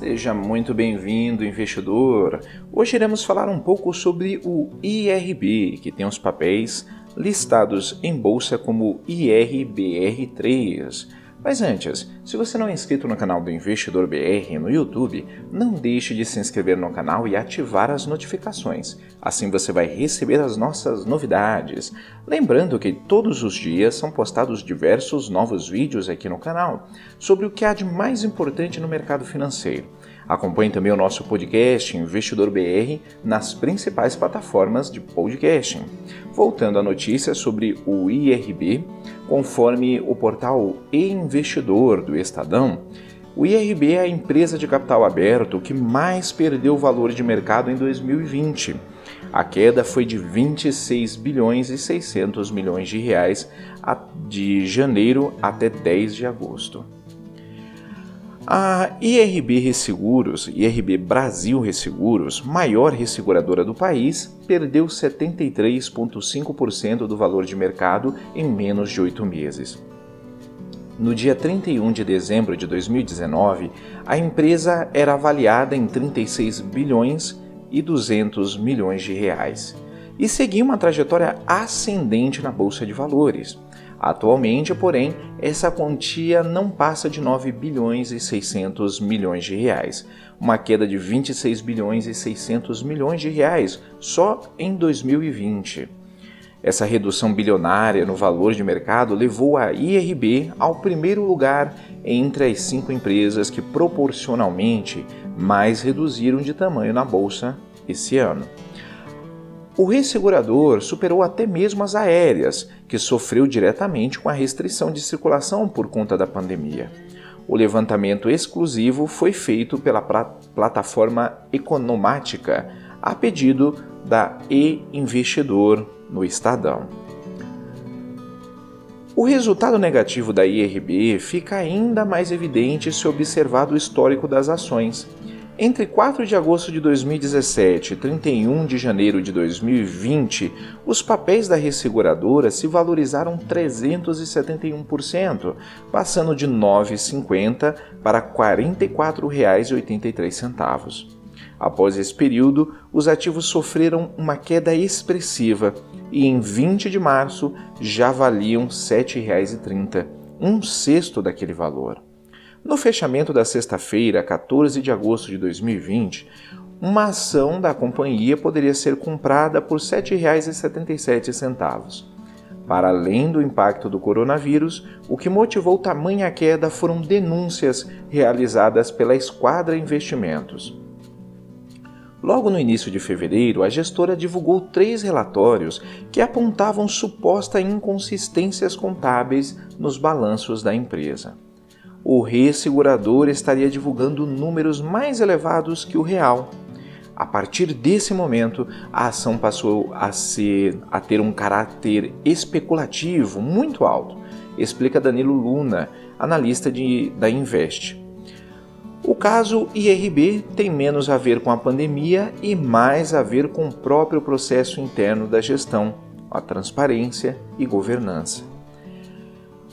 Seja muito bem-vindo, investidor. Hoje iremos falar um pouco sobre o IRB, que tem os papéis listados em bolsa como IRBR3. Mas antes, se você não é inscrito no canal do Investidor BR no YouTube, não deixe de se inscrever no canal e ativar as notificações. Assim você vai receber as nossas novidades. Lembrando que todos os dias são postados diversos novos vídeos aqui no canal sobre o que há de mais importante no mercado financeiro. Acompanhe também o nosso podcast Investidor BR nas principais plataformas de podcasting. Voltando à notícia sobre o IRB, conforme o portal E-Investidor do Estadão, o IRB é a empresa de capital aberto que mais perdeu valor de mercado em 2020. A queda foi de 26 bilhões e 600 milhões de reais de janeiro até 10 de agosto. A IRB Resseguros, IRB Brasil Resseguros, maior resseguradora do país, perdeu 73,5% do valor de mercado em menos de oito meses. No dia 31 de dezembro de 2019, a empresa era avaliada em 36 bilhões e 200 milhões de reais e seguia uma trajetória ascendente na bolsa de valores. Atualmente, porém, essa quantia não passa de 9 bilhões e 600 milhões de reais, uma queda de 26 bilhões e 600 milhões de reais só em 2020. Essa redução bilionária no valor de mercado levou a IRB ao primeiro lugar entre as cinco empresas que proporcionalmente mais reduziram de tamanho na bolsa esse ano. O ressegurador superou até mesmo as aéreas, que sofreu diretamente com a restrição de circulação por conta da pandemia. O levantamento exclusivo foi feito pela plataforma Economática, a pedido da E-Investidor no Estadão. O resultado negativo da IRB fica ainda mais evidente se observar o histórico das ações. Entre 4 de agosto de 2017 e 31 de janeiro de 2020, os papéis da resseguradora se valorizaram 371%, passando de R$ 9,50 para R$ 44,83. Após esse período, os ativos sofreram uma queda expressiva e em 20 de março já valiam R$ 7,30, um sexto daquele valor. No fechamento da sexta-feira, 14 de agosto de 2020, uma ação da companhia poderia ser comprada por R$ 7,77. Para além do impacto do coronavírus, o que motivou tamanha queda foram denúncias realizadas pela Esquadra Investimentos. Logo no início de fevereiro, a gestora divulgou três relatórios que apontavam suposta inconsistências contábeis nos balanços da empresa o ressegurador estaria divulgando números mais elevados que o real. A partir desse momento, a ação passou a ser a ter um caráter especulativo muito alto, explica Danilo Luna, analista de, da Invest. O caso IRB tem menos a ver com a pandemia e mais a ver com o próprio processo interno da gestão, a transparência e governança.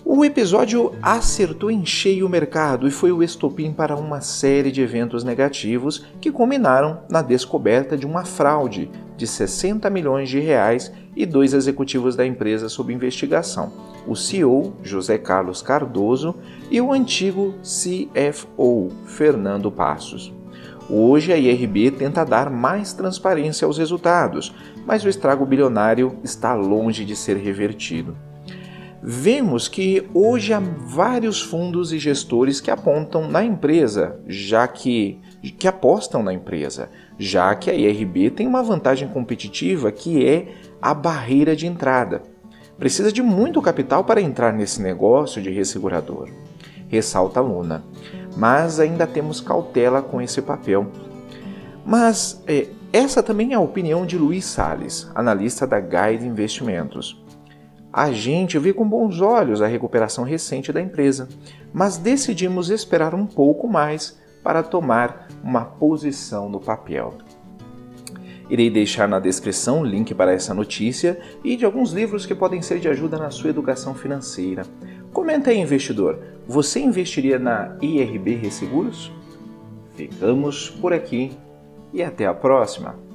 O episódio acertou em cheio o mercado e foi o estopim para uma série de eventos negativos que culminaram na descoberta de uma fraude de 60 milhões de reais e dois executivos da empresa sob investigação, o CEO José Carlos Cardoso e o antigo CFO Fernando Passos. Hoje a IRB tenta dar mais transparência aos resultados, mas o estrago bilionário está longe de ser revertido vemos que hoje há vários fundos e gestores que apontam na empresa, já que, que apostam na empresa, já que a IRB tem uma vantagem competitiva que é a barreira de entrada. Precisa de muito capital para entrar nesse negócio de ressegurador, ressalta Luna. Mas ainda temos cautela com esse papel. Mas é, essa também é a opinião de Luiz Sales, analista da Guide Investimentos. A gente vê com bons olhos a recuperação recente da empresa, mas decidimos esperar um pouco mais para tomar uma posição no papel. Irei deixar na descrição o link para essa notícia e de alguns livros que podem ser de ajuda na sua educação financeira. Comenta aí, investidor, você investiria na IRB Resseguros? Ficamos por aqui e até a próxima!